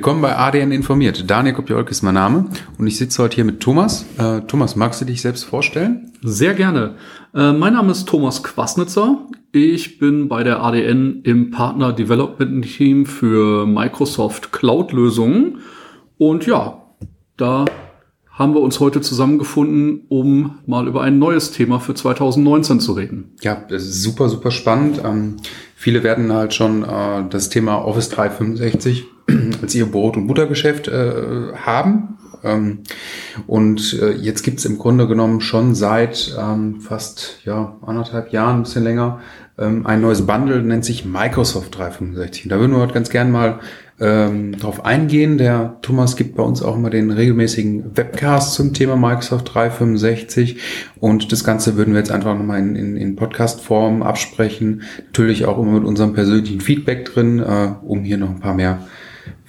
Willkommen bei ADN informiert. Daniel Kopjolk ist mein Name und ich sitze heute hier mit Thomas. Äh, Thomas, magst du dich selbst vorstellen? Sehr gerne. Äh, mein Name ist Thomas Quasnitzer. Ich bin bei der ADN im Partner Development Team für Microsoft Cloud Lösungen. Und ja, da haben wir uns heute zusammengefunden, um mal über ein neues Thema für 2019 zu reden. Ja, das ist super, super spannend. Ähm, viele werden halt schon äh, das Thema Office 365 als ihr Brot- und Buttergeschäft äh, haben. Ähm, und äh, jetzt gibt's im Grunde genommen schon seit ähm, fast ja, anderthalb Jahren, ein bisschen länger, ähm, ein neues Bundle, nennt sich Microsoft 365. Und da würden wir heute ganz gern mal ähm, drauf eingehen. Der Thomas gibt bei uns auch immer den regelmäßigen Webcast zum Thema Microsoft 365 und das Ganze würden wir jetzt einfach nochmal in, in, in Podcast-Form absprechen. Natürlich auch immer mit unserem persönlichen Feedback drin, äh, um hier noch ein paar mehr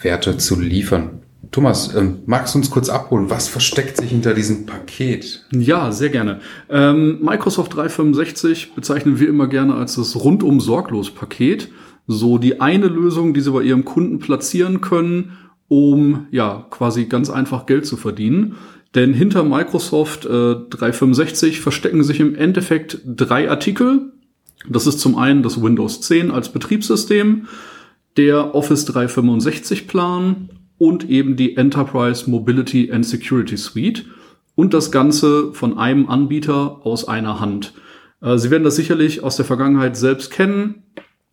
Werte zu liefern. Thomas, ähm, magst du uns kurz abholen? Was versteckt sich hinter diesem Paket? Ja, sehr gerne. Ähm, Microsoft 365 bezeichnen wir immer gerne als das rundum sorglos Paket. So die eine Lösung, die Sie bei Ihrem Kunden platzieren können, um ja quasi ganz einfach Geld zu verdienen. Denn hinter Microsoft äh, 365 verstecken sich im Endeffekt drei Artikel. Das ist zum einen das Windows 10 als Betriebssystem, der Office 365 Plan und eben die Enterprise Mobility and Security Suite und das Ganze von einem Anbieter aus einer Hand. Äh, Sie werden das sicherlich aus der Vergangenheit selbst kennen.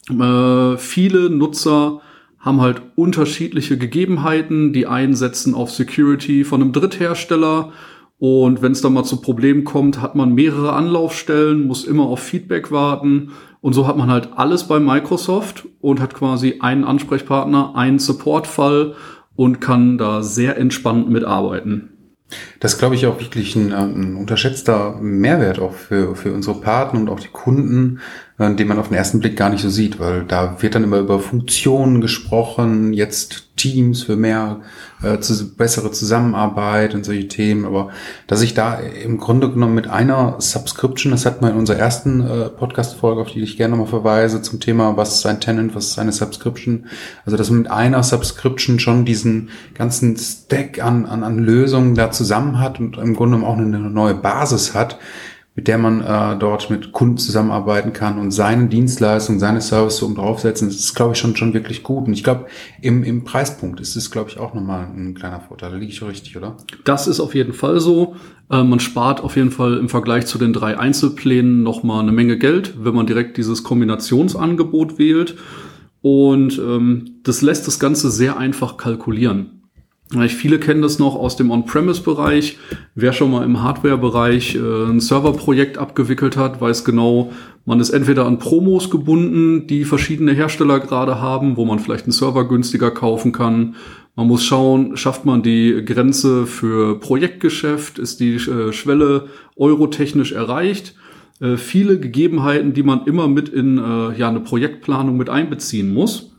Äh, viele Nutzer haben halt unterschiedliche Gegebenheiten. Die einen setzen auf Security von einem Dritthersteller und wenn es dann mal zu Problemen kommt, hat man mehrere Anlaufstellen, muss immer auf Feedback warten. Und so hat man halt alles bei Microsoft und hat quasi einen Ansprechpartner, einen Supportfall und kann da sehr entspannt mitarbeiten. Das glaube ich auch wirklich ein, ein, unterschätzter Mehrwert auch für, für unsere Partner und auch die Kunden, äh, den man auf den ersten Blick gar nicht so sieht, weil da wird dann immer über Funktionen gesprochen, jetzt Teams für mehr, äh, zu, bessere Zusammenarbeit und solche Themen, aber dass ich da im Grunde genommen mit einer Subscription, das hat man in unserer ersten äh, Podcast-Folge, auf die ich gerne nochmal verweise, zum Thema, was ist ein Tenant, was ist eine Subscription, also dass man mit einer Subscription schon diesen ganzen Stack an, an, an Lösungen da zusammen hat und im Grunde auch eine neue Basis hat, mit der man äh, dort mit Kunden zusammenarbeiten kann und seine Dienstleistungen, seine Services oben draufsetzen, das ist, glaube ich, schon, schon wirklich gut. Und ich glaube, im, im Preispunkt ist es, glaube ich, auch nochmal ein kleiner Vorteil. Da liege ich richtig, oder? Das ist auf jeden Fall so. Äh, man spart auf jeden Fall im Vergleich zu den drei Einzelplänen nochmal eine Menge Geld, wenn man direkt dieses Kombinationsangebot wählt. Und ähm, das lässt das Ganze sehr einfach kalkulieren. Viele kennen das noch aus dem On-Premise-Bereich. Wer schon mal im Hardware-Bereich äh, ein Serverprojekt abgewickelt hat, weiß genau, man ist entweder an Promos gebunden, die verschiedene Hersteller gerade haben, wo man vielleicht einen Server günstiger kaufen kann. Man muss schauen, schafft man die Grenze für Projektgeschäft, ist die äh, Schwelle eurotechnisch erreicht. Äh, viele Gegebenheiten, die man immer mit in ja, eine Projektplanung mit einbeziehen muss.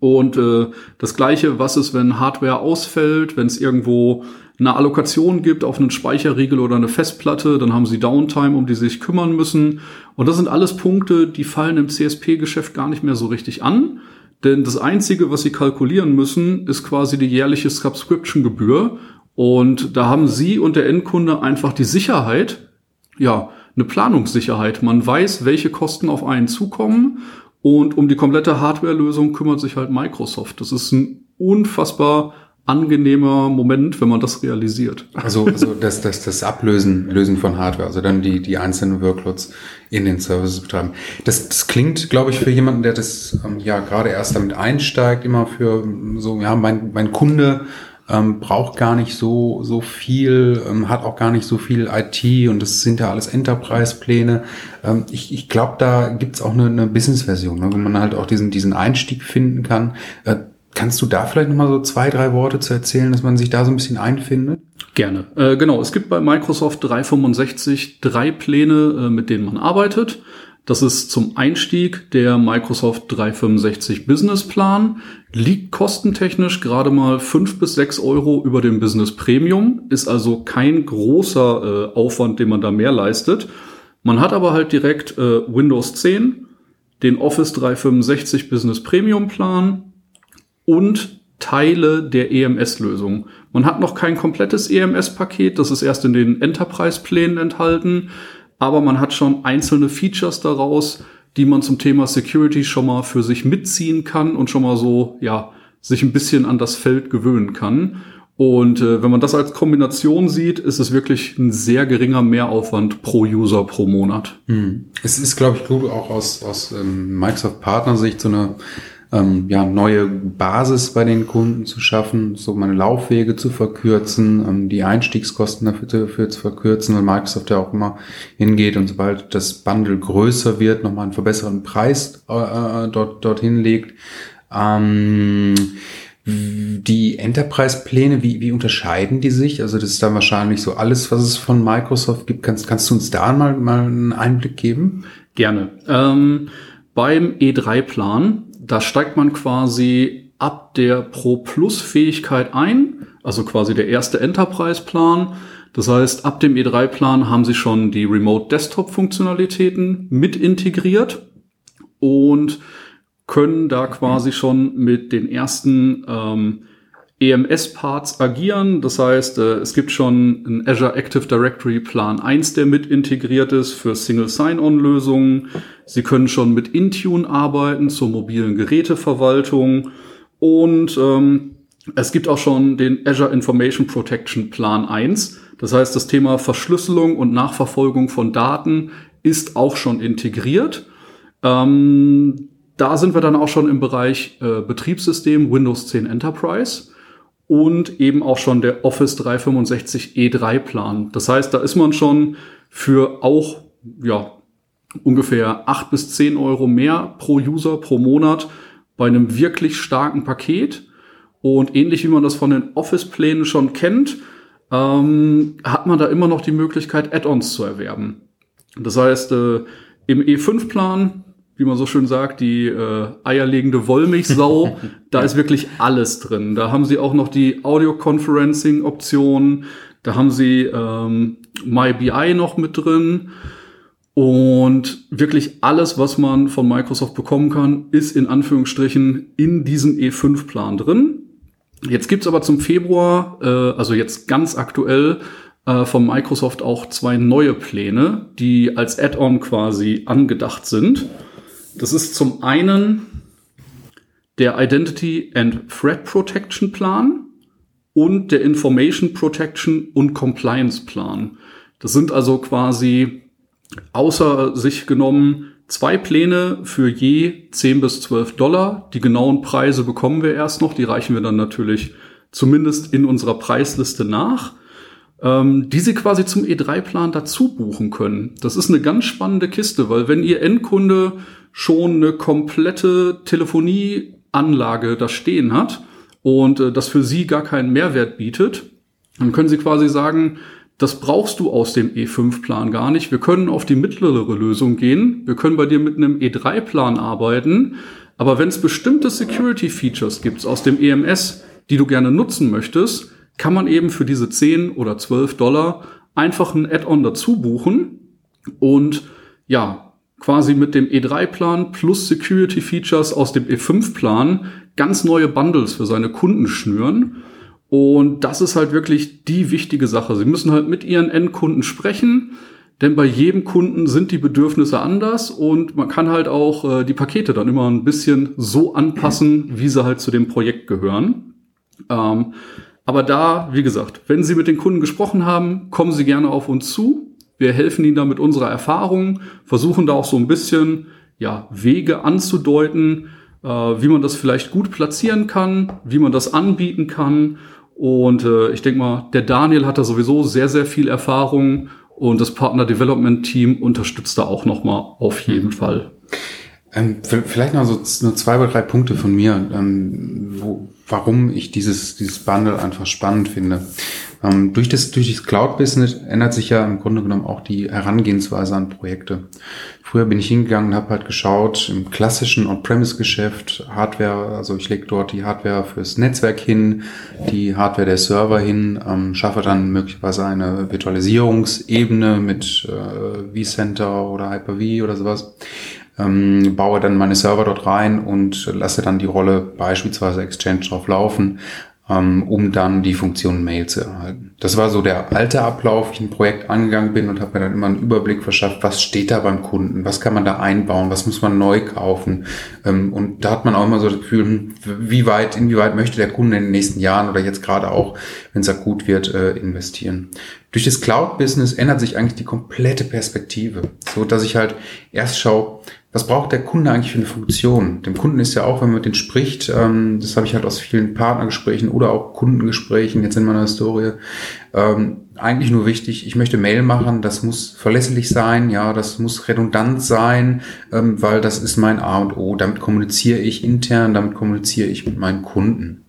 Und äh, das gleiche, was ist, wenn Hardware ausfällt, wenn es irgendwo eine Allokation gibt auf einen Speicherriegel oder eine Festplatte, dann haben sie Downtime, um die sie sich kümmern müssen. Und das sind alles Punkte, die fallen im CSP-Geschäft gar nicht mehr so richtig an. Denn das Einzige, was sie kalkulieren müssen, ist quasi die jährliche Subscription-Gebühr. Und da haben sie und der Endkunde einfach die Sicherheit, ja, eine Planungssicherheit. Man weiß, welche Kosten auf einen zukommen und um die komplette Hardware-Lösung kümmert sich halt Microsoft. Das ist ein unfassbar angenehmer Moment, wenn man das realisiert. Also, also das, das, das Ablösen Lösen von Hardware, also dann die, die einzelnen Workloads in den Services betreiben. Das, das klingt, glaube ich, für jemanden, der das ähm, ja gerade erst damit einsteigt, immer für so, ja, mein, mein Kunde ähm, braucht gar nicht so, so viel, ähm, hat auch gar nicht so viel IT und das sind ja alles Enterprise-Pläne. Ähm, ich ich glaube, da gibt's auch eine, eine Business-Version, ne, wo man halt auch diesen, diesen Einstieg finden kann. Äh, kannst du da vielleicht nochmal so zwei, drei Worte zu erzählen, dass man sich da so ein bisschen einfindet? Gerne. Äh, genau, es gibt bei Microsoft 365 drei Pläne, äh, mit denen man arbeitet. Das ist zum Einstieg der Microsoft 365 Business Plan. Liegt kostentechnisch gerade mal fünf bis sechs Euro über dem Business Premium. Ist also kein großer äh, Aufwand, den man da mehr leistet. Man hat aber halt direkt äh, Windows 10, den Office 365 Business Premium Plan und Teile der EMS-Lösung. Man hat noch kein komplettes EMS-Paket, das ist erst in den Enterprise-Plänen enthalten, aber man hat schon einzelne Features daraus, die man zum Thema Security schon mal für sich mitziehen kann und schon mal so, ja, sich ein bisschen an das Feld gewöhnen kann. Und äh, wenn man das als Kombination sieht, ist es wirklich ein sehr geringer Mehraufwand pro User pro Monat. Hm. Es ist, glaube ich, gut auch aus, aus ähm, Microsoft-Partnersicht so eine ähm, ja, neue Basis bei den Kunden zu schaffen, so meine Laufwege zu verkürzen, ähm, die Einstiegskosten dafür, dafür zu verkürzen, weil Microsoft ja auch immer hingeht und sobald das Bundle größer wird, nochmal einen verbesserten Preis äh, äh dort, dorthin legt. Ähm, die Enterprise-Pläne, wie, wie unterscheiden die sich? Also das ist dann wahrscheinlich so alles, was es von Microsoft gibt. Kannst, kannst du uns da mal, mal einen Einblick geben? Gerne. Ähm, beim E3-Plan da steigt man quasi ab der Pro Plus Fähigkeit ein, also quasi der erste Enterprise Plan. Das heißt, ab dem E3 Plan haben sie schon die Remote Desktop Funktionalitäten mit integriert und können da quasi schon mit den ersten ähm, EMS-Parts agieren. Das heißt, äh, es gibt schon ein Azure Active Directory Plan 1, der mit integriert ist für Single Sign-On-Lösungen. Sie können schon mit Intune arbeiten zur mobilen Geräteverwaltung. Und ähm, es gibt auch schon den Azure Information Protection Plan 1. Das heißt, das Thema Verschlüsselung und Nachverfolgung von Daten ist auch schon integriert. Ähm, da sind wir dann auch schon im Bereich äh, Betriebssystem Windows 10 Enterprise und eben auch schon der Office 365 E3 Plan. Das heißt, da ist man schon für auch, ja, ungefähr acht bis zehn Euro mehr pro User pro Monat bei einem wirklich starken Paket. Und ähnlich wie man das von den Office-Plänen schon kennt, ähm, hat man da immer noch die Möglichkeit, Add-ons zu erwerben. Das heißt, äh, im E5-Plan wie man so schön sagt, die äh, eierlegende Wollmilchsau. da ist wirklich alles drin. Da haben sie auch noch die Audio-Conferencing-Option. Da haben sie ähm, MyBI noch mit drin. Und wirklich alles, was man von Microsoft bekommen kann, ist in Anführungsstrichen in diesem E5-Plan drin. Jetzt gibt's aber zum Februar, äh, also jetzt ganz aktuell, äh, von Microsoft auch zwei neue Pläne, die als Add-on quasi angedacht sind. Das ist zum einen der Identity and Threat Protection Plan und der Information Protection und Compliance Plan. Das sind also quasi außer sich genommen zwei Pläne für je 10 bis 12 Dollar. Die genauen Preise bekommen wir erst noch. Die reichen wir dann natürlich zumindest in unserer Preisliste nach ähm, die sie quasi zum E3-Plan dazu buchen können. Das ist eine ganz spannende Kiste, weil wenn ihr Endkunde schon eine komplette Telefonieanlage da stehen hat und äh, das für sie gar keinen Mehrwert bietet, dann können sie quasi sagen, das brauchst du aus dem E5-Plan gar nicht. Wir können auf die mittlere Lösung gehen. Wir können bei dir mit einem E3-Plan arbeiten. Aber wenn es bestimmte Security-Features gibt aus dem EMS, die du gerne nutzen möchtest, kann man eben für diese 10 oder 12 Dollar einfach ein Add-on dazu buchen und ja, quasi mit dem E3-Plan plus Security Features aus dem E5-Plan ganz neue Bundles für seine Kunden schnüren. Und das ist halt wirklich die wichtige Sache. Sie müssen halt mit ihren Endkunden sprechen, denn bei jedem Kunden sind die Bedürfnisse anders und man kann halt auch äh, die Pakete dann immer ein bisschen so anpassen, wie sie halt zu dem Projekt gehören. Ähm, aber da, wie gesagt, wenn Sie mit den Kunden gesprochen haben, kommen Sie gerne auf uns zu. Wir helfen Ihnen da mit unserer Erfahrung, versuchen da auch so ein bisschen ja, Wege anzudeuten, äh, wie man das vielleicht gut platzieren kann, wie man das anbieten kann. Und äh, ich denke mal, der Daniel hat da sowieso sehr, sehr viel Erfahrung und das Partner Development Team unterstützt da auch nochmal auf jeden Fall. Ähm, vielleicht noch so zwei oder drei Punkte von mir, ähm, wo, warum ich dieses, dieses Bundle einfach spannend finde. Ähm, durch das, durch das Cloud-Business ändert sich ja im Grunde genommen auch die Herangehensweise an Projekte. Früher bin ich hingegangen und habe halt geschaut, im klassischen On-Premise-Geschäft, Hardware, also ich lege dort die Hardware fürs Netzwerk hin, die Hardware der Server hin, ähm, schaffe dann möglicherweise eine Virtualisierungsebene mit äh, vCenter oder Hyper-V oder sowas ähm, baue dann meine Server dort rein und lasse dann die Rolle beispielsweise Exchange drauf laufen ähm, um dann die Funktion Mail zu erhalten. Das war so der alte Ablauf, ich ein Projekt angegangen bin und habe mir dann immer einen Überblick verschafft, was steht da beim Kunden, was kann man da einbauen, was muss man neu kaufen. Ähm, und da hat man auch immer so das Gefühl, hm, wie weit, inwieweit möchte der Kunde in den nächsten Jahren oder jetzt gerade auch, wenn es akut wird, äh, investieren. Durch das Cloud-Business ändert sich eigentlich die komplette Perspektive, so dass ich halt erst schaue, was braucht der Kunde eigentlich für eine Funktion? Dem Kunden ist ja auch, wenn man mit denen spricht, ähm, das habe ich halt aus vielen Partnergesprächen oder auch Kundengesprächen jetzt in meiner Historie, ähm, eigentlich nur wichtig, ich möchte Mail machen, das muss verlässlich sein, ja, das muss redundant sein, ähm, weil das ist mein A und O. Damit kommuniziere ich intern, damit kommuniziere ich mit meinen Kunden.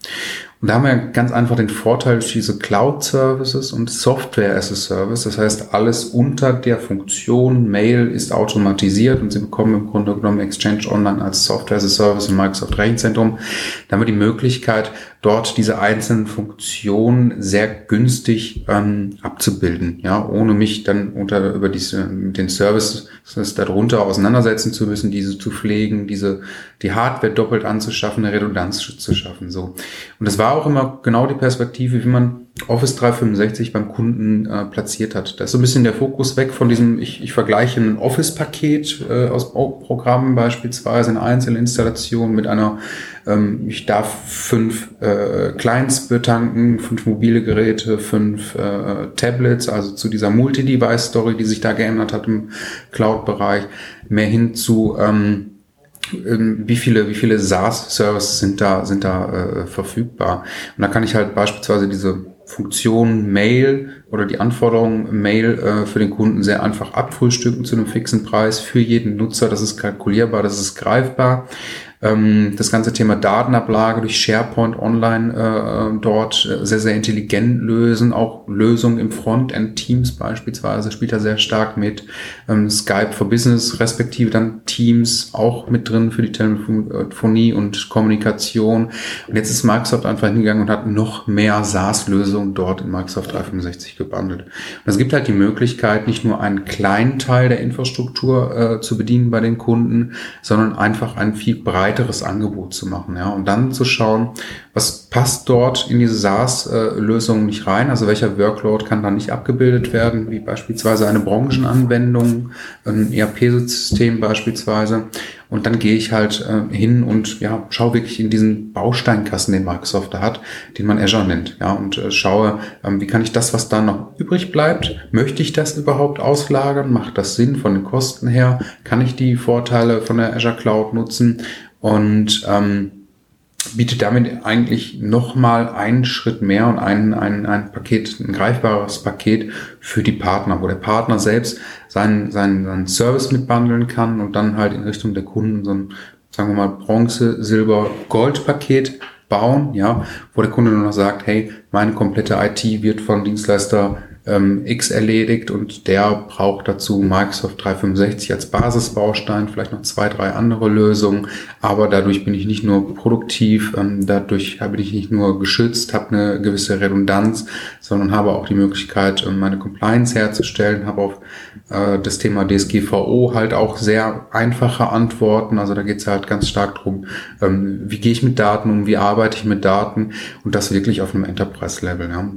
Und da haben wir ganz einfach den Vorteil diese Cloud-Services und Software as a Service. Das heißt, alles unter der Funktion Mail ist automatisiert und Sie bekommen im Grunde genommen Exchange Online als Software as a Service im Microsoft Rechenzentrum. damit die Möglichkeit, dort diese einzelnen Funktionen sehr günstig ähm, abzubilden, ja, ohne mich dann unter über diese den Service darunter auseinandersetzen zu müssen, diese zu pflegen, diese die Hardware doppelt anzuschaffen, eine Redundanz zu schaffen, so. Und das war auch immer genau die Perspektive, wie man Office 365 beim Kunden äh, platziert hat. Da ist so ein bisschen der Fokus weg von diesem, ich, ich vergleiche ein Office-Paket äh, aus Programmen beispielsweise, eine Einzelinstallation mit einer, ähm, ich darf fünf äh, Clients betanken, fünf mobile Geräte, fünf äh, Tablets, also zu dieser Multi-Device-Story, die sich da geändert hat im Cloud-Bereich, mehr hin zu ähm, ähm, wie viele, wie viele SaaS-Services sind da, sind da äh, verfügbar. Und da kann ich halt beispielsweise diese Funktion Mail oder die Anforderungen Mail äh, für den Kunden sehr einfach abfrühstücken zu einem fixen Preis für jeden Nutzer. Das ist kalkulierbar, das ist greifbar. Ähm, das ganze Thema Datenablage durch SharePoint online äh, dort äh, sehr, sehr intelligent lösen. Auch Lösungen im Frontend, Teams beispielsweise, spielt da sehr stark mit. Ähm, Skype for Business, respektive dann Teams auch mit drin für die Telefonie und Kommunikation. Und jetzt ist Microsoft einfach hingegangen und hat noch mehr SaaS-Lösungen dort in Microsoft 365 gebundelt. Und es gibt halt die Möglichkeit, nicht nur einen kleinen Teil der Infrastruktur äh, zu bedienen bei den Kunden, sondern einfach einen viel breiteren breiteres Angebot zu machen, ja, und dann zu schauen, was passt dort in diese SaaS-Lösung nicht rein, also welcher Workload kann da nicht abgebildet werden, wie beispielsweise eine Branchenanwendung, ein ERP-System beispielsweise. Und dann gehe ich halt äh, hin und ja, schaue wirklich in diesen Bausteinkasten, den Microsoft da hat, den man Azure nennt, ja, und äh, schaue, ähm, wie kann ich das, was da noch übrig bleibt, möchte ich das überhaupt auslagern? Macht das Sinn von den Kosten her? Kann ich die Vorteile von der Azure Cloud nutzen? und ähm, bietet damit eigentlich nochmal einen Schritt mehr und ein, ein, ein Paket, ein greifbares Paket für die Partner, wo der Partner selbst seinen, seinen, seinen Service mitbandeln kann und dann halt in Richtung der Kunden so ein, sagen wir mal, Bronze, Silber, Gold Paket bauen, ja, wo der Kunde nur noch sagt, hey, meine komplette IT wird von Dienstleister ähm, X erledigt und der braucht dazu Microsoft 365 als Basisbaustein, vielleicht noch zwei, drei andere Lösungen, aber dadurch bin ich nicht nur produktiv, ähm, dadurch habe ich nicht nur geschützt, habe eine gewisse Redundanz, sondern habe auch die Möglichkeit, ähm, meine Compliance herzustellen, habe auf äh, das Thema DSGVO halt auch sehr einfache Antworten, also da geht es halt ganz stark drum, ähm, wie gehe ich mit Daten um, wie arbeite ich mit Daten und das wirklich auf einem Enterprise-Level. Ja.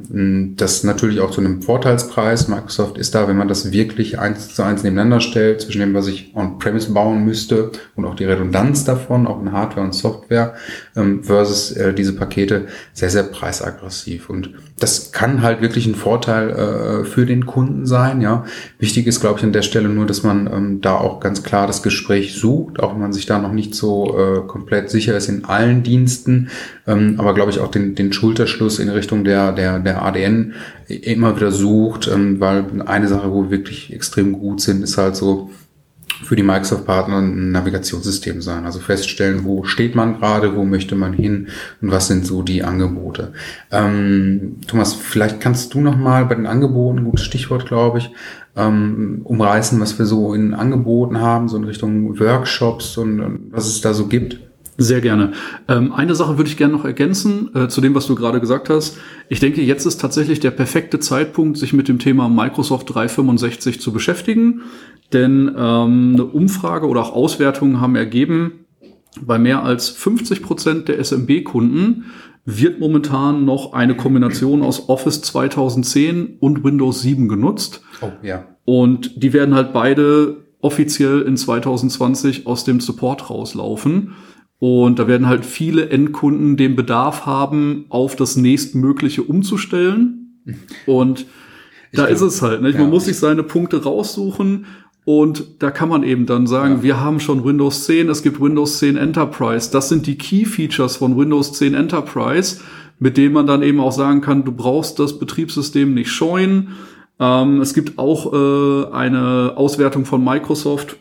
Das natürlich auch zu einem Vorteil Vorteilspreis. Microsoft ist da, wenn man das wirklich eins zu eins nebeneinander stellt, zwischen dem, was ich on-premise bauen müsste und auch die Redundanz davon, auch in Hardware und Software, ähm, versus äh, diese Pakete, sehr, sehr preisaggressiv. Und das kann halt wirklich ein Vorteil äh, für den Kunden sein. Ja, Wichtig ist, glaube ich, an der Stelle nur, dass man ähm, da auch ganz klar das Gespräch sucht, auch wenn man sich da noch nicht so äh, komplett sicher ist in allen Diensten, ähm, aber glaube ich auch den, den Schulterschluss in Richtung der, der, der ADN immer wieder sucht, ähm, weil eine Sache, wo wir wirklich extrem gut sind, ist halt so für die Microsoft-Partner ein Navigationssystem sein. Also feststellen, wo steht man gerade, wo möchte man hin und was sind so die Angebote. Ähm, Thomas, vielleicht kannst du noch mal bei den Angeboten, gutes Stichwort, glaube ich, ähm, umreißen, was wir so in Angeboten haben, so in Richtung Workshops und, und was es da so gibt. Sehr gerne. Ähm, eine Sache würde ich gerne noch ergänzen äh, zu dem, was du gerade gesagt hast. Ich denke, jetzt ist tatsächlich der perfekte Zeitpunkt, sich mit dem Thema Microsoft 365 zu beschäftigen. Denn ähm, eine Umfrage oder auch Auswertungen haben ergeben, bei mehr als 50 Prozent der SMB-Kunden wird momentan noch eine Kombination aus Office 2010 und Windows 7 genutzt. Oh, ja. Und die werden halt beide offiziell in 2020 aus dem Support rauslaufen. Und da werden halt viele Endkunden den Bedarf haben, auf das nächstmögliche umzustellen. Und da glaub, ist es halt. Nicht? Man muss sich seine Punkte raussuchen und da kann man eben dann sagen, ja. wir haben schon Windows 10, es gibt Windows 10 Enterprise. Das sind die Key Features von Windows 10 Enterprise, mit denen man dann eben auch sagen kann, du brauchst das Betriebssystem nicht scheuen. Ähm, es gibt auch äh, eine Auswertung von Microsoft,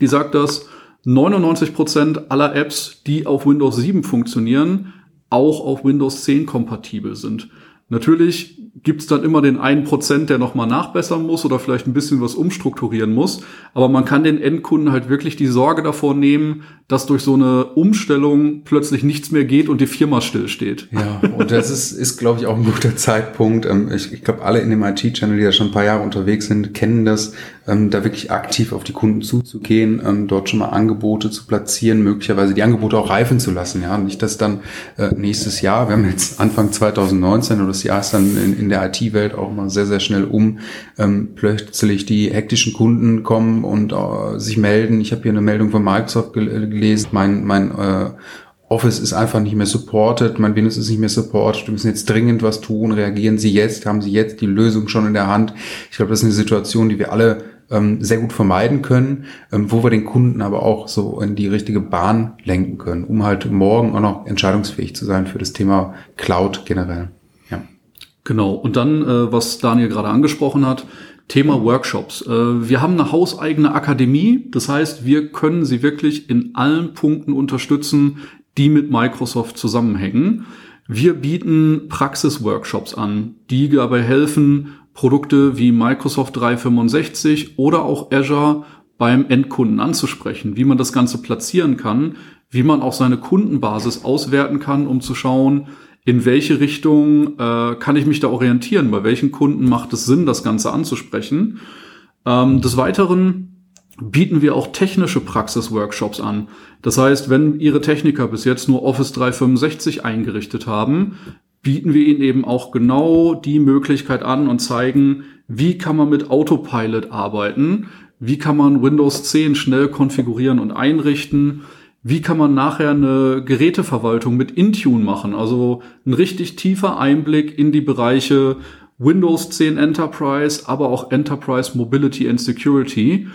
die sagt, dass 99 Prozent aller Apps, die auf Windows 7 funktionieren, auch auf Windows 10 kompatibel sind. Natürlich gibt's dann immer den einen Prozent, der nochmal nachbessern muss oder vielleicht ein bisschen was umstrukturieren muss. Aber man kann den Endkunden halt wirklich die Sorge davor nehmen, dass durch so eine Umstellung plötzlich nichts mehr geht und die Firma stillsteht. Ja, und das ist, ist glaube ich, auch ein guter Zeitpunkt. Ähm, ich, ich glaube, alle in dem IT-Channel, die da schon ein paar Jahre unterwegs sind, kennen das, ähm, da wirklich aktiv auf die Kunden zuzugehen, ähm, dort schon mal Angebote zu platzieren, möglicherweise die Angebote auch reifen zu lassen. Ja, nicht, dass dann äh, nächstes Jahr, wir haben jetzt Anfang 2019 oder das Jahr ist dann in, in der IT-Welt auch mal sehr, sehr schnell um, ähm, plötzlich die hektischen Kunden kommen und äh, sich melden. Ich habe hier eine Meldung von Microsoft gel gelesen, mein, mein äh, Office ist einfach nicht mehr supported, mein Windows ist nicht mehr supported, wir müssen jetzt dringend was tun, reagieren Sie jetzt, haben Sie jetzt die Lösung schon in der Hand. Ich glaube, das ist eine Situation, die wir alle ähm, sehr gut vermeiden können, ähm, wo wir den Kunden aber auch so in die richtige Bahn lenken können, um halt morgen auch noch entscheidungsfähig zu sein für das Thema Cloud generell. Genau. Und dann, äh, was Daniel gerade angesprochen hat, Thema Workshops. Äh, wir haben eine hauseigene Akademie. Das heißt, wir können Sie wirklich in allen Punkten unterstützen, die mit Microsoft zusammenhängen. Wir bieten Praxisworkshops an, die dabei helfen, Produkte wie Microsoft 365 oder auch Azure beim Endkunden anzusprechen, wie man das Ganze platzieren kann, wie man auch seine Kundenbasis auswerten kann, um zu schauen, in welche Richtung äh, kann ich mich da orientieren, bei welchen Kunden macht es Sinn, das Ganze anzusprechen. Ähm, des Weiteren bieten wir auch technische Praxisworkshops an. Das heißt, wenn Ihre Techniker bis jetzt nur Office 365 eingerichtet haben, bieten wir ihnen eben auch genau die Möglichkeit an und zeigen, wie kann man mit Autopilot arbeiten, wie kann man Windows 10 schnell konfigurieren und einrichten, wie kann man nachher eine Geräteverwaltung mit Intune machen, also ein richtig tiefer Einblick in die Bereiche Windows 10 Enterprise, aber auch Enterprise Mobility and Security.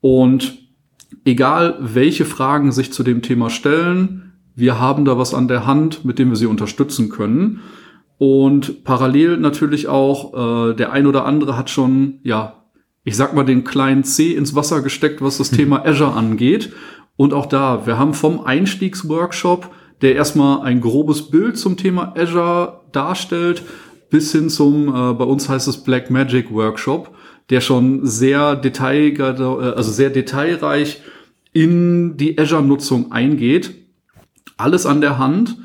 Und egal welche Fragen sich zu dem Thema stellen, wir haben da was an der Hand, mit dem wir sie unterstützen können. Und parallel natürlich auch, äh, der ein oder andere hat schon, ja, ich sag mal, den kleinen C ins Wasser gesteckt, was das Thema Azure angeht. Und auch da, wir haben vom Einstiegsworkshop, der erstmal ein grobes Bild zum Thema Azure darstellt, bis hin zum, äh, bei uns heißt es Black Magic Workshop, der schon sehr detail, also sehr detailreich in die Azure-Nutzung eingeht. Alles an der Hand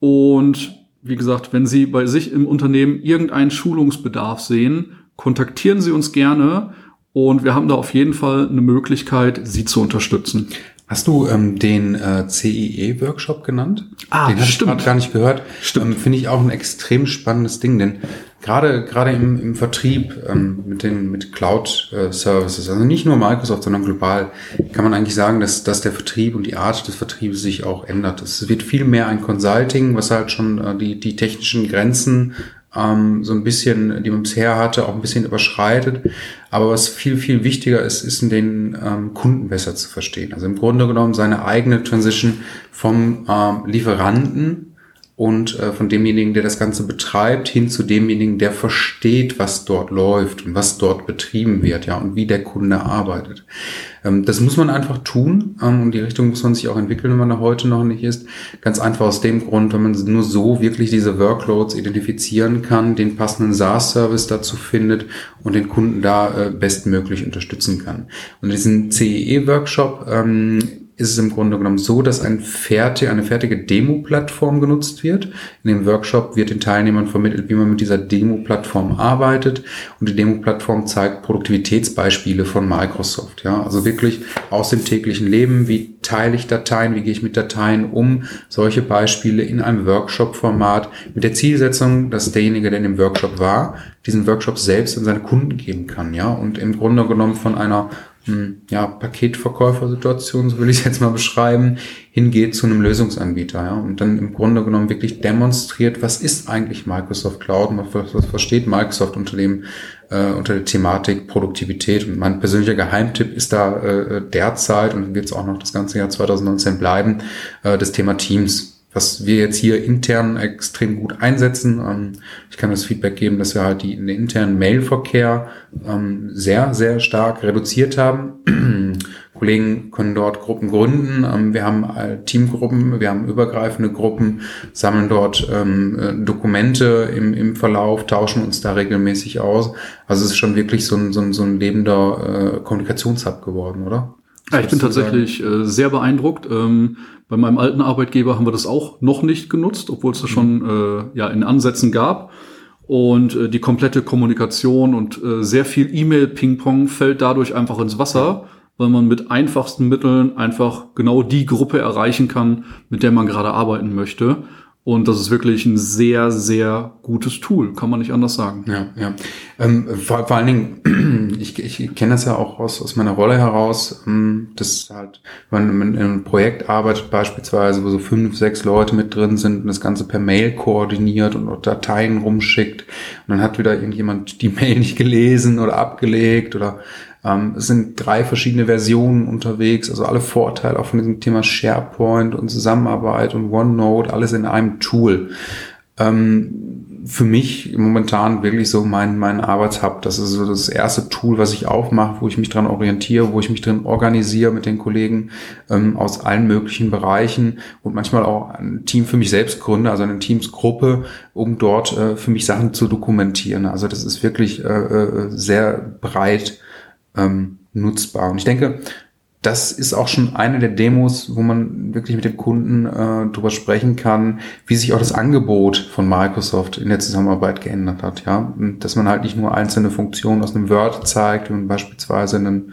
und wie gesagt, wenn Sie bei sich im Unternehmen irgendeinen Schulungsbedarf sehen, kontaktieren Sie uns gerne und wir haben da auf jeden Fall eine Möglichkeit, Sie zu unterstützen. Hast du ähm, den äh, CIE-Workshop genannt? Ah, den stimmt. ich gar nicht gehört. Stimmt. Ähm, Finde ich auch ein extrem spannendes Ding, denn gerade gerade im, im Vertrieb ähm, mit den mit Cloud äh, Services, also nicht nur Microsoft, sondern global, kann man eigentlich sagen, dass dass der Vertrieb und die Art des Vertriebs sich auch ändert. Es wird viel mehr ein Consulting, was halt schon äh, die die technischen Grenzen ähm, so ein bisschen, die man bisher hatte, auch ein bisschen überschreitet. Aber was viel, viel wichtiger ist, ist den ähm, Kunden besser zu verstehen. Also im Grunde genommen seine eigene Transition vom ähm, Lieferanten und äh, von demjenigen, der das Ganze betreibt, hin zu demjenigen, der versteht, was dort läuft und was dort betrieben wird, ja, und wie der Kunde arbeitet. Ähm, das muss man einfach tun ähm, und die Richtung muss man sich auch entwickeln, wenn man da heute noch nicht ist. Ganz einfach aus dem Grund, wenn man nur so wirklich diese Workloads identifizieren kann, den passenden SaaS-Service dazu findet und den Kunden da äh, bestmöglich unterstützen kann. Und diesen CEE-Workshop, ähm, ist es im Grunde genommen so, dass ein fertig, eine fertige Demo-Plattform genutzt wird. In dem Workshop wird den Teilnehmern vermittelt, wie man mit dieser Demo-Plattform arbeitet. Und die Demo-Plattform zeigt Produktivitätsbeispiele von Microsoft. Ja, also wirklich aus dem täglichen Leben. Wie teile ich Dateien? Wie gehe ich mit Dateien um? Solche Beispiele in einem Workshop-Format mit der Zielsetzung, dass derjenige, der in dem Workshop war, diesen Workshop selbst an seine Kunden geben kann. Ja, und im Grunde genommen von einer ja, Paketverkäufersituation, so will ich es jetzt mal beschreiben, hingeht zu einem Lösungsanbieter. Ja, und dann im Grunde genommen wirklich demonstriert, was ist eigentlich Microsoft Cloud und was, was versteht Microsoft unter dem äh, unter der Thematik Produktivität. Und mein persönlicher Geheimtipp ist da äh, derzeit und wird es auch noch das ganze Jahr 2019 bleiben, äh, das Thema Teams was wir jetzt hier intern extrem gut einsetzen. Ähm, ich kann das Feedback geben, dass wir halt die, den internen Mailverkehr ähm, sehr, sehr stark reduziert haben. Kollegen können dort Gruppen gründen. Ähm, wir haben äh, Teamgruppen, wir haben übergreifende Gruppen, sammeln dort äh, Dokumente im, im Verlauf, tauschen uns da regelmäßig aus. Also es ist schon wirklich so ein, so ein, so ein lebender äh, Kommunikationshub geworden, oder? Ja, ich bin tatsächlich äh, sehr beeindruckt. Ähm, bei meinem alten Arbeitgeber haben wir das auch noch nicht genutzt, obwohl es das schon äh, ja in Ansätzen gab. Und äh, die komplette Kommunikation und äh, sehr viel E-Mail-Ping-Pong fällt dadurch einfach ins Wasser, weil man mit einfachsten Mitteln einfach genau die Gruppe erreichen kann, mit der man gerade arbeiten möchte. Und das ist wirklich ein sehr, sehr gutes Tool, kann man nicht anders sagen. Ja, ja. Ähm, vor, vor allen Dingen, ich, ich kenne das ja auch aus, aus meiner Rolle heraus, ähm, dass halt, wenn man in einem Projekt arbeitet, beispielsweise, wo so fünf, sechs Leute mit drin sind und das Ganze per Mail koordiniert und auch Dateien rumschickt und dann hat wieder irgendjemand die Mail nicht gelesen oder abgelegt oder ähm, es sind drei verschiedene Versionen unterwegs, also alle Vorteile auch von diesem Thema SharePoint und Zusammenarbeit und OneNote, alles in einem Tool. Ähm, für mich momentan wirklich so mein, mein Arbeitshub. Das ist so das erste Tool, was ich aufmache, wo ich mich dran orientiere, wo ich mich drin organisiere mit den Kollegen ähm, aus allen möglichen Bereichen und manchmal auch ein Team für mich selbst gründe, also eine Teamsgruppe, um dort äh, für mich Sachen zu dokumentieren. Also das ist wirklich äh, äh sehr breit ähm, nutzbar. Und ich denke, das ist auch schon eine der Demos, wo man wirklich mit dem Kunden äh, darüber sprechen kann, wie sich auch das Angebot von Microsoft in der Zusammenarbeit geändert hat. Ja, Und dass man halt nicht nur einzelne Funktionen aus einem Word zeigt, man beispielsweise einen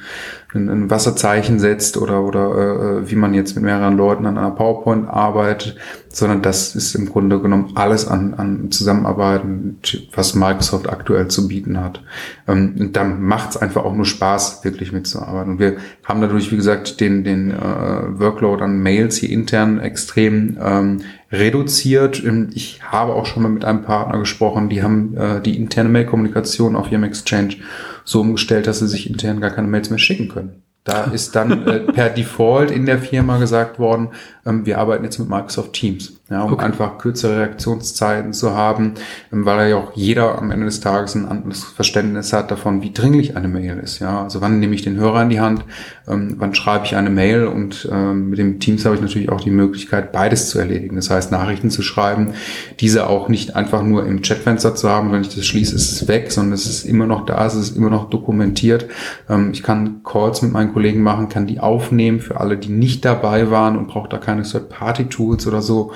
ein, ein Wasserzeichen setzt oder, oder äh, wie man jetzt mit mehreren Leuten an einer PowerPoint arbeitet, sondern das ist im Grunde genommen alles an, an Zusammenarbeiten, was Microsoft aktuell zu bieten hat. Ähm, und dann macht es einfach auch nur Spaß, wirklich mitzuarbeiten. Und wir haben dadurch, wie gesagt, den, den äh, Workload an Mails hier intern extrem ähm, reduziert. Ähm, ich habe auch schon mal mit einem Partner gesprochen, die haben äh, die interne Mail-Kommunikation auf ihrem Exchange so umgestellt, dass sie sich intern gar keine Mails mehr schicken können. Da ist dann äh, per Default in der Firma gesagt worden, wir arbeiten jetzt mit Microsoft Teams, ja, um okay. einfach kürzere Reaktionszeiten zu haben, ähm, weil ja auch jeder am Ende des Tages ein anderes Verständnis hat davon, wie dringlich eine Mail ist. Ja, also wann nehme ich den Hörer in die Hand, ähm, wann schreibe ich eine Mail und ähm, mit dem Teams habe ich natürlich auch die Möglichkeit, beides zu erledigen. Das heißt, Nachrichten zu schreiben, diese auch nicht einfach nur im Chatfenster zu haben, wenn ich das schließe, ist es weg, sondern es ist immer noch da, es ist immer noch dokumentiert. Ähm, ich kann Calls mit meinen Kollegen machen, kann die aufnehmen für alle, die nicht dabei waren und brauche da keine Third-Party-Tools oder so.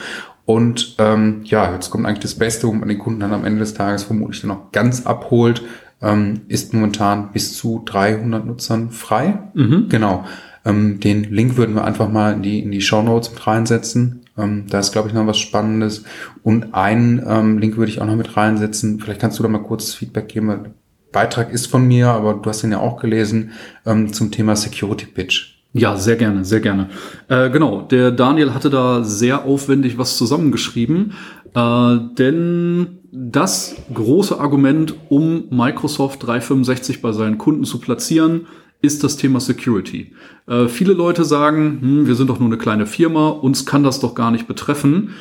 Und ähm, ja, jetzt kommt eigentlich das Beste, wo man den Kunden dann am Ende des Tages vermutlich dann noch ganz abholt, ähm, ist momentan bis zu 300 Nutzern frei. Mhm. Genau. Ähm, den Link würden wir einfach mal in die, in die Show Notes mit reinsetzen. Ähm, da ist, glaube ich, noch was Spannendes. Und einen ähm, Link würde ich auch noch mit reinsetzen. Vielleicht kannst du da mal kurz Feedback geben. Beitrag ist von mir, aber du hast den ja auch gelesen, ähm, zum Thema Security Pitch. Ja, sehr gerne, sehr gerne. Äh, genau, der Daniel hatte da sehr aufwendig was zusammengeschrieben, äh, denn das große Argument, um Microsoft 365 bei seinen Kunden zu platzieren, ist das Thema Security. Äh, viele Leute sagen, hm, wir sind doch nur eine kleine Firma, uns kann das doch gar nicht betreffen.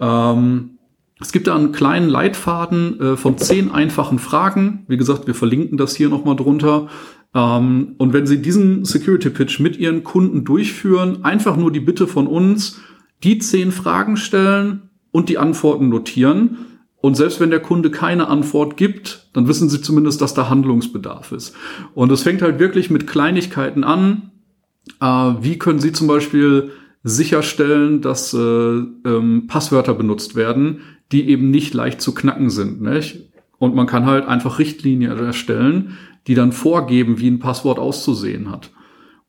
Ähm, es gibt da einen kleinen Leitfaden äh, von zehn einfachen Fragen. Wie gesagt, wir verlinken das hier nochmal drunter. Ähm, und wenn Sie diesen Security Pitch mit Ihren Kunden durchführen, einfach nur die Bitte von uns, die zehn Fragen stellen und die Antworten notieren. Und selbst wenn der Kunde keine Antwort gibt, dann wissen Sie zumindest, dass da Handlungsbedarf ist. Und es fängt halt wirklich mit Kleinigkeiten an. Äh, wie können Sie zum Beispiel sicherstellen, dass äh, ähm, Passwörter benutzt werden, die eben nicht leicht zu knacken sind. Nicht? Und man kann halt einfach Richtlinien erstellen, die dann vorgeben, wie ein Passwort auszusehen hat.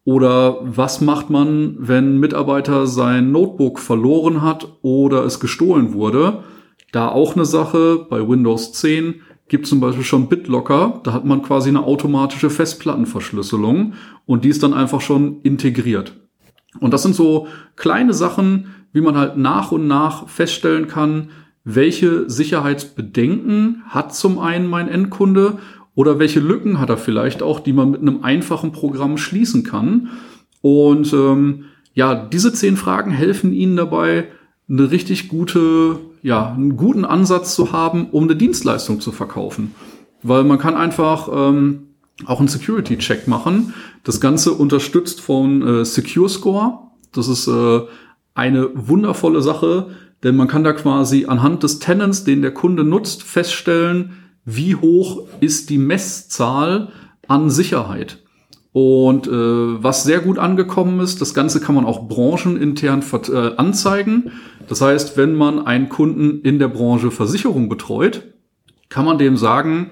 Oder was macht man, wenn ein Mitarbeiter sein Notebook verloren hat oder es gestohlen wurde? Da auch eine Sache, bei Windows 10 gibt zum Beispiel schon BitLocker, da hat man quasi eine automatische Festplattenverschlüsselung und die ist dann einfach schon integriert. Und das sind so kleine Sachen, wie man halt nach und nach feststellen kann, welche Sicherheitsbedenken hat zum einen mein Endkunde oder welche Lücken hat er vielleicht auch, die man mit einem einfachen Programm schließen kann. Und ähm, ja, diese zehn Fragen helfen Ihnen dabei, eine richtig gute, ja, einen guten Ansatz zu haben, um eine Dienstleistung zu verkaufen. Weil man kann einfach ähm, auch einen Security-Check machen. Das Ganze unterstützt von äh, Secure Score. Das ist äh, eine wundervolle Sache, denn man kann da quasi anhand des Tenants, den der Kunde nutzt, feststellen, wie hoch ist die Messzahl an Sicherheit. Und äh, was sehr gut angekommen ist, das Ganze kann man auch branchenintern äh, anzeigen. Das heißt, wenn man einen Kunden in der Branche Versicherung betreut, kann man dem sagen,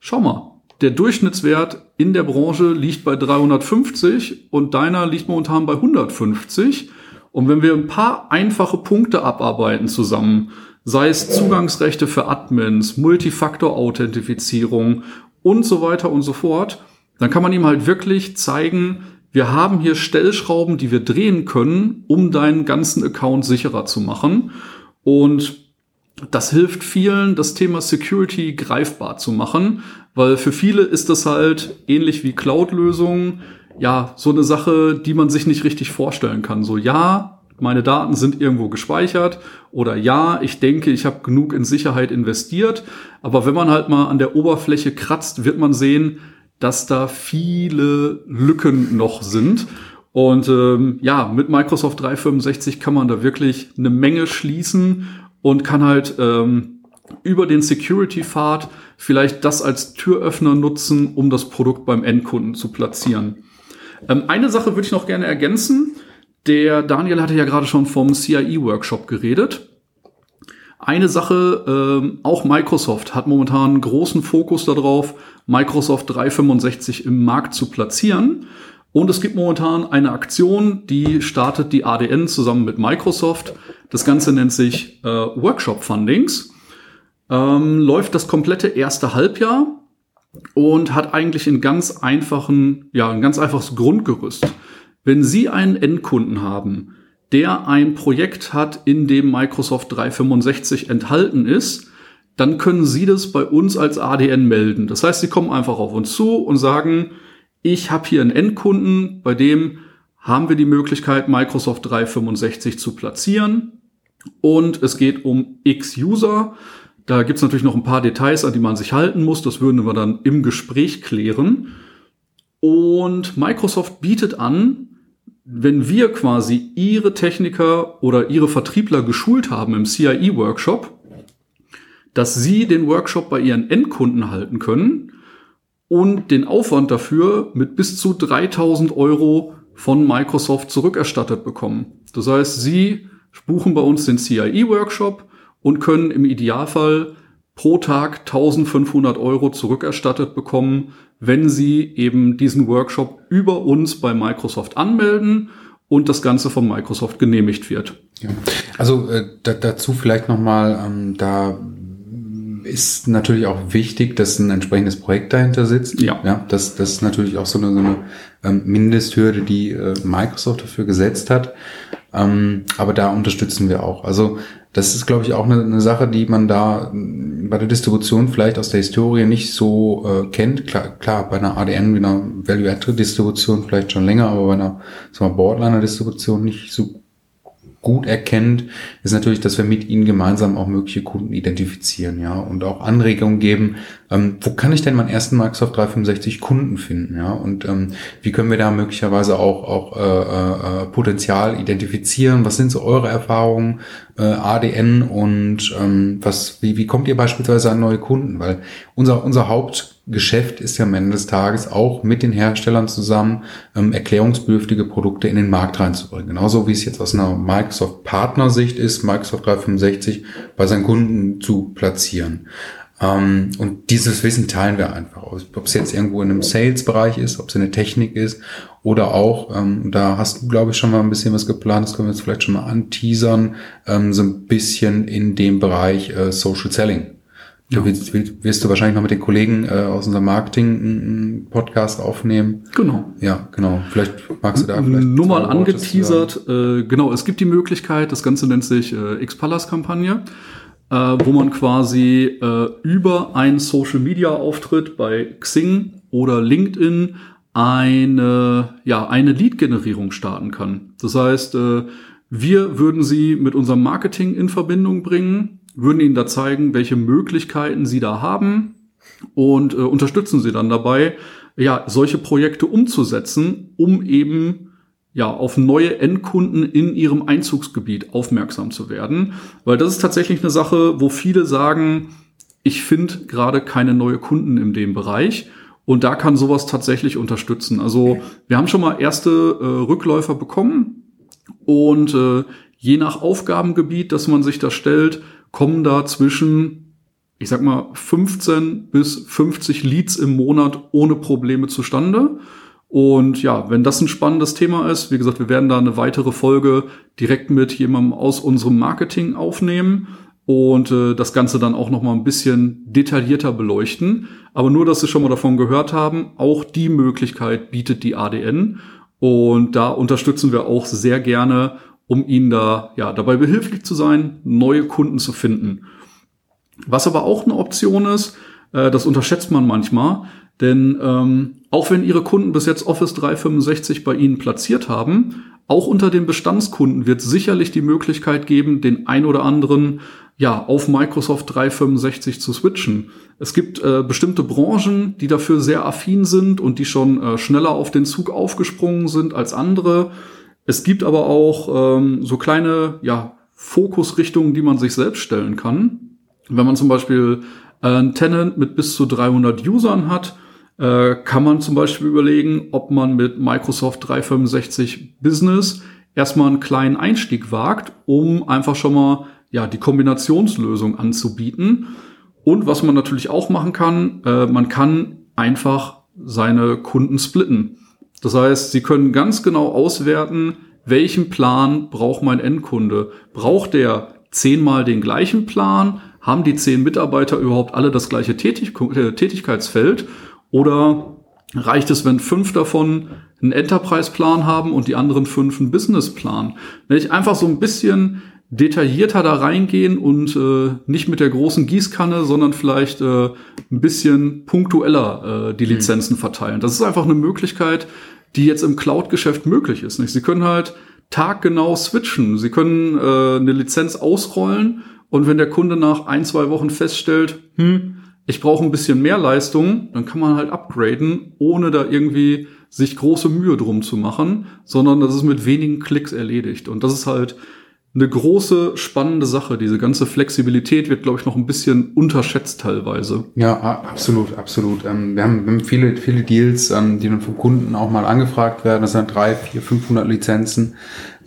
schau mal, der Durchschnittswert in der Branche liegt bei 350 und deiner liegt momentan bei 150. Und wenn wir ein paar einfache Punkte abarbeiten zusammen, sei es Zugangsrechte für Admins, Multifaktor-Authentifizierung und so weiter und so fort, dann kann man ihm halt wirklich zeigen, wir haben hier Stellschrauben, die wir drehen können, um deinen ganzen Account sicherer zu machen. Und das hilft vielen, das Thema Security greifbar zu machen, weil für viele ist das halt ähnlich wie Cloud-Lösungen, ja, so eine Sache, die man sich nicht richtig vorstellen kann. So, ja, meine Daten sind irgendwo gespeichert oder ja, ich denke, ich habe genug in Sicherheit investiert. Aber wenn man halt mal an der Oberfläche kratzt, wird man sehen, dass da viele Lücken noch sind. Und ähm, ja, mit Microsoft 365 kann man da wirklich eine Menge schließen und kann halt ähm, über den Security-Pfad vielleicht das als Türöffner nutzen, um das Produkt beim Endkunden zu platzieren. Ähm, eine Sache würde ich noch gerne ergänzen. Der Daniel hatte ja gerade schon vom CIE-Workshop geredet. Eine Sache, ähm, auch Microsoft hat momentan großen Fokus darauf, Microsoft 365 im Markt zu platzieren. Und es gibt momentan eine Aktion, die startet die ADN zusammen mit Microsoft. Das Ganze nennt sich äh, Workshop Fundings. Ähm, läuft das komplette erste Halbjahr und hat eigentlich einen ganz einfachen, ja, ein ganz einfaches Grundgerüst. Wenn Sie einen Endkunden haben, der ein Projekt hat, in dem Microsoft 365 enthalten ist, dann können Sie das bei uns als ADN melden. Das heißt, Sie kommen einfach auf uns zu und sagen, ich habe hier einen Endkunden, bei dem haben wir die Möglichkeit, Microsoft 365 zu platzieren. Und es geht um X User. Da gibt es natürlich noch ein paar Details, an die man sich halten muss. Das würden wir dann im Gespräch klären. Und Microsoft bietet an, wenn wir quasi ihre Techniker oder ihre Vertriebler geschult haben im CIE-Workshop, dass sie den Workshop bei ihren Endkunden halten können und den Aufwand dafür mit bis zu 3000 Euro von Microsoft zurückerstattet bekommen. Das heißt, Sie buchen bei uns den CIE-Workshop und können im Idealfall pro Tag 1500 Euro zurückerstattet bekommen, wenn Sie eben diesen Workshop über uns bei Microsoft anmelden und das Ganze von Microsoft genehmigt wird. Ja. Also äh, dazu vielleicht nochmal, ähm, da ist natürlich auch wichtig, dass ein entsprechendes Projekt dahinter sitzt. Ja. ja das, das ist natürlich auch so eine, so eine ähm, Mindesthürde, die äh, Microsoft dafür gesetzt hat. Ähm, aber da unterstützen wir auch. Also das ist, glaube ich, auch eine, eine Sache, die man da bei der Distribution vielleicht aus der Historie nicht so äh, kennt. Klar, klar, bei einer ADN, wie einer Value-Add-Distribution vielleicht schon länger, aber bei einer sagen wir, Boardliner-Distribution nicht so gut erkennt, ist natürlich, dass wir mit ihnen gemeinsam auch mögliche Kunden identifizieren, ja, und auch Anregungen geben, ähm, wo kann ich denn meinen ersten Microsoft 365 Kunden finden, ja, und ähm, wie können wir da möglicherweise auch, auch äh, äh, Potenzial identifizieren, was sind so eure Erfahrungen, äh, ADN und ähm, was, wie, wie kommt ihr beispielsweise an neue Kunden? Weil unser, unser Hauptgeschäft ist ja am Ende des Tages auch mit den Herstellern zusammen ähm, erklärungsbedürftige Produkte in den Markt reinzubringen. Genauso wie es jetzt aus einer Microsoft-Partnersicht ist, Microsoft 365 bei seinen Kunden zu platzieren. Ähm, und dieses Wissen teilen wir einfach. Ob es jetzt irgendwo in einem Sales-Bereich ist, ob es in der Technik ist oder auch, ähm, da hast du, glaube ich, schon mal ein bisschen was geplant, das können wir jetzt vielleicht schon mal anteasern, ähm, so ein bisschen in dem Bereich äh, Social Selling. Ja. Du wirst, wirst, du wahrscheinlich noch mit den Kollegen äh, aus unserem Marketing-Podcast aufnehmen. Genau. Ja, genau. Vielleicht magst du da vielleicht. Nur mal angeteasert. Äh, genau, es gibt die Möglichkeit, das Ganze nennt sich äh, X-Palace-Kampagne äh, wo man quasi äh, über einen Social Media Auftritt bei Xing oder LinkedIn eine, ja, eine Lead-Generierung starten kann. Das heißt, äh, wir würden sie mit unserem Marketing in Verbindung bringen, würden ihnen da zeigen, welche Möglichkeiten sie da haben und äh, unterstützen sie dann dabei, ja, solche Projekte umzusetzen, um eben ja, auf neue Endkunden in ihrem Einzugsgebiet aufmerksam zu werden. Weil das ist tatsächlich eine Sache, wo viele sagen, ich finde gerade keine neue Kunden in dem Bereich. Und da kann sowas tatsächlich unterstützen. Also wir haben schon mal erste äh, Rückläufer bekommen und äh, je nach Aufgabengebiet, dass man sich da stellt, kommen da zwischen, ich sag mal, 15 bis 50 Leads im Monat ohne Probleme zustande. Und ja, wenn das ein spannendes Thema ist, wie gesagt, wir werden da eine weitere Folge direkt mit jemandem aus unserem Marketing aufnehmen und äh, das Ganze dann auch noch mal ein bisschen detaillierter beleuchten. Aber nur, dass Sie schon mal davon gehört haben, auch die Möglichkeit bietet die ADN und da unterstützen wir auch sehr gerne, um Ihnen da ja dabei behilflich zu sein, neue Kunden zu finden. Was aber auch eine Option ist, äh, das unterschätzt man manchmal, denn ähm, auch wenn Ihre Kunden bis jetzt Office 365 bei Ihnen platziert haben, auch unter den Bestandskunden wird sicherlich die Möglichkeit geben, den ein oder anderen ja auf Microsoft 365 zu switchen. Es gibt äh, bestimmte Branchen, die dafür sehr affin sind und die schon äh, schneller auf den Zug aufgesprungen sind als andere. Es gibt aber auch ähm, so kleine ja, Fokusrichtungen, die man sich selbst stellen kann. Wenn man zum Beispiel äh, ein Tenant mit bis zu 300 Usern hat, äh, kann man zum Beispiel überlegen, ob man mit Microsoft 365 Business erstmal einen kleinen Einstieg wagt, um einfach schon mal ja die Kombinationslösung anzubieten. Und was man natürlich auch machen kann, äh, man kann einfach seine Kunden splitten. Das heißt, Sie können ganz genau auswerten, welchen Plan braucht mein Endkunde? Braucht der zehnmal den gleichen Plan? Haben die zehn Mitarbeiter überhaupt alle das gleiche Tätig äh, Tätigkeitsfeld? Oder reicht es, wenn fünf davon einen Enterprise-Plan haben und die anderen fünf einen Business-Plan? Wenn ich einfach so ein bisschen detaillierter da reingehen und äh, nicht mit der großen Gießkanne, sondern vielleicht äh, ein bisschen punktueller äh, die mhm. Lizenzen mhm. verteilen. Das ist einfach eine Möglichkeit, die jetzt im Cloud-Geschäft möglich ist. Nicht? Sie können halt taggenau switchen. Sie können äh, eine Lizenz ausrollen und wenn der Kunde nach ein, zwei Wochen feststellt, hm, ich brauche ein bisschen mehr Leistung, dann kann man halt upgraden, ohne da irgendwie sich große Mühe drum zu machen, sondern das ist mit wenigen Klicks erledigt. Und das ist halt eine große, spannende Sache. Diese ganze Flexibilität wird, glaube ich, noch ein bisschen unterschätzt teilweise. Ja, absolut, absolut. Ähm, wir haben, viele, viele Deals, ähm, die dann vom Kunden auch mal angefragt werden. Das sind drei, vier, 500 Lizenzen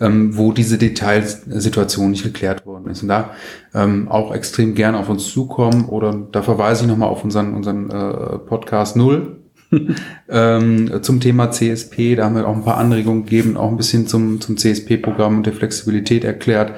ähm, wo diese Detailsituation nicht geklärt worden ist. Und da ähm, auch extrem gerne auf uns zukommen oder da verweise ich nochmal auf unseren, unseren äh, Podcast Null ähm, zum Thema CSP. Da haben wir auch ein paar Anregungen gegeben, auch ein bisschen zum, zum CSP-Programm und der Flexibilität erklärt.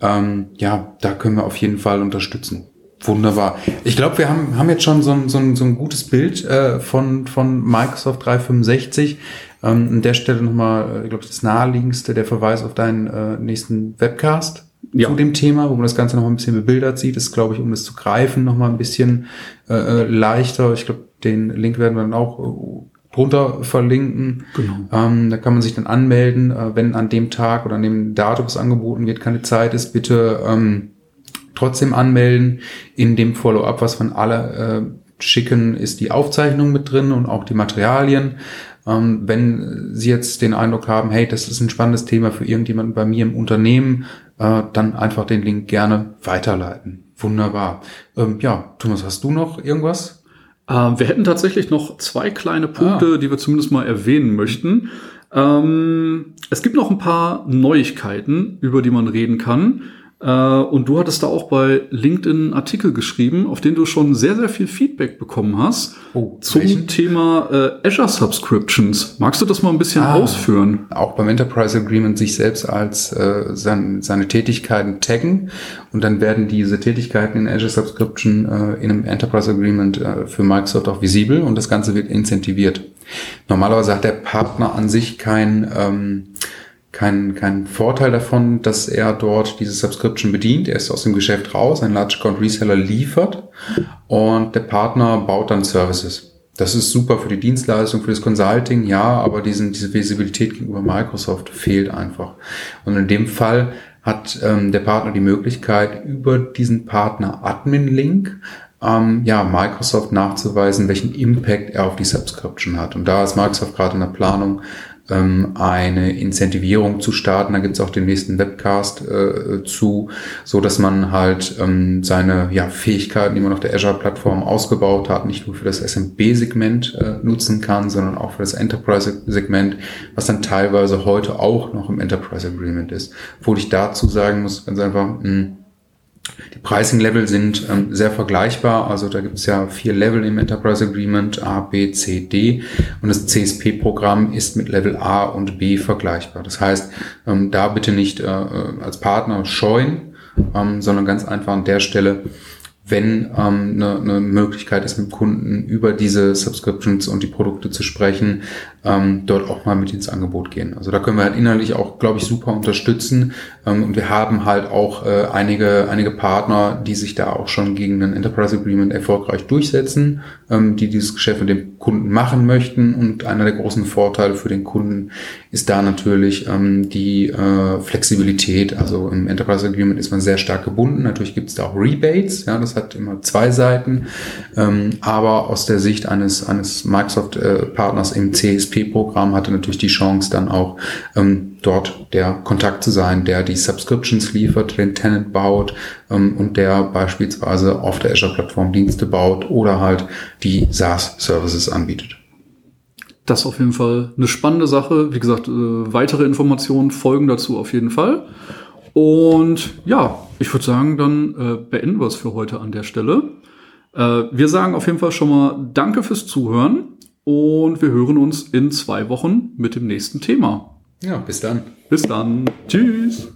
Ähm, ja, da können wir auf jeden Fall unterstützen. Wunderbar. Ich glaube, wir haben, haben jetzt schon so ein, so ein, so ein gutes Bild äh, von, von Microsoft 365. Ähm, an der Stelle nochmal, äh, ich glaube, das naheliegendste, der Verweis auf deinen äh, nächsten Webcast ja. zu dem Thema, wo man das Ganze nochmal ein bisschen bebildert sieht. Das ist, glaube ich, um das zu greifen, nochmal ein bisschen äh, äh, leichter. Ich glaube, den Link werden wir dann auch äh, drunter verlinken. Genau. Ähm, da kann man sich dann anmelden, äh, wenn an dem Tag oder an dem Datum, was angeboten wird, keine Zeit ist, bitte ähm, trotzdem anmelden. In dem Follow-up, was von alle äh, schicken, ist die Aufzeichnung mit drin und auch die Materialien. Ähm, wenn Sie jetzt den Eindruck haben, hey, das ist ein spannendes Thema für irgendjemanden bei mir im Unternehmen, äh, dann einfach den Link gerne weiterleiten. Wunderbar. Ähm, ja, Thomas, hast du noch irgendwas? Ähm, wir hätten tatsächlich noch zwei kleine Punkte, ah. die wir zumindest mal erwähnen möchten. Ähm, es gibt noch ein paar Neuigkeiten, über die man reden kann. Äh, und du hattest da auch bei LinkedIn einen Artikel geschrieben, auf den du schon sehr, sehr viel Feedback bekommen hast oh, zum welchen? Thema äh, Azure Subscriptions. Magst du das mal ein bisschen ah, ausführen? Auch beim Enterprise Agreement sich selbst als äh, sein, seine Tätigkeiten taggen und dann werden diese Tätigkeiten in Azure Subscription äh, in einem Enterprise Agreement äh, für Microsoft auch visibel und das Ganze wird incentiviert. Normalerweise hat der Partner an sich kein ähm, kein, kein Vorteil davon, dass er dort diese Subscription bedient. Er ist aus dem Geschäft raus, ein Large Account Reseller liefert und der Partner baut dann Services. Das ist super für die Dienstleistung, für das Consulting, ja, aber diesen, diese Visibilität gegenüber Microsoft fehlt einfach. Und in dem Fall hat ähm, der Partner die Möglichkeit, über diesen Partner-Admin-Link ähm, ja, Microsoft nachzuweisen, welchen Impact er auf die Subscription hat. Und da ist Microsoft gerade in der Planung, ähm, eine Incentivierung zu starten. Da gibt es auch den nächsten Webcast äh, zu, so dass man halt ähm, seine ja, Fähigkeiten, die man auf der Azure-Plattform ausgebaut hat, nicht nur für das SMB-Segment äh, nutzen kann, sondern auch für das Enterprise-Segment, was dann teilweise heute auch noch im Enterprise Agreement ist. Obwohl ich dazu sagen muss, ganz einfach, mh, hm, die Pricing-Level sind ähm, sehr vergleichbar. Also da gibt es ja vier Level im Enterprise Agreement, A, B, C, D. Und das CSP-Programm ist mit Level A und B vergleichbar. Das heißt, ähm, da bitte nicht äh, äh als Partner scheuen, ähm, sondern ganz einfach an der Stelle wenn ähm, eine, eine Möglichkeit ist, mit Kunden über diese Subscriptions und die Produkte zu sprechen, ähm, dort auch mal mit ins Angebot gehen. Also da können wir halt innerlich auch, glaube ich, super unterstützen. Ähm, und wir haben halt auch äh, einige, einige Partner, die sich da auch schon gegen ein Enterprise Agreement erfolgreich durchsetzen, ähm, die dieses Geschäft mit dem Kunden machen möchten. Und einer der großen Vorteile für den Kunden ist da natürlich ähm, die äh, Flexibilität. Also im Enterprise Agreement ist man sehr stark gebunden. Natürlich gibt es da auch Rebates. Ja, das hat immer zwei Seiten. Ähm, aber aus der Sicht eines, eines Microsoft-Partners äh, im CSP-Programm hatte natürlich die Chance dann auch ähm, dort der Kontakt zu sein, der die Subscriptions liefert, den Tenant baut ähm, und der beispielsweise auf der Azure-Plattform Dienste baut oder halt die SaaS-Services anbietet. Das ist auf jeden Fall eine spannende Sache. Wie gesagt, äh, weitere Informationen folgen dazu auf jeden Fall. Und ja, ich würde sagen, dann äh, beenden wir es für heute an der Stelle. Äh, wir sagen auf jeden Fall schon mal Danke fürs Zuhören und wir hören uns in zwei Wochen mit dem nächsten Thema. Ja, bis dann. Bis dann. Tschüss.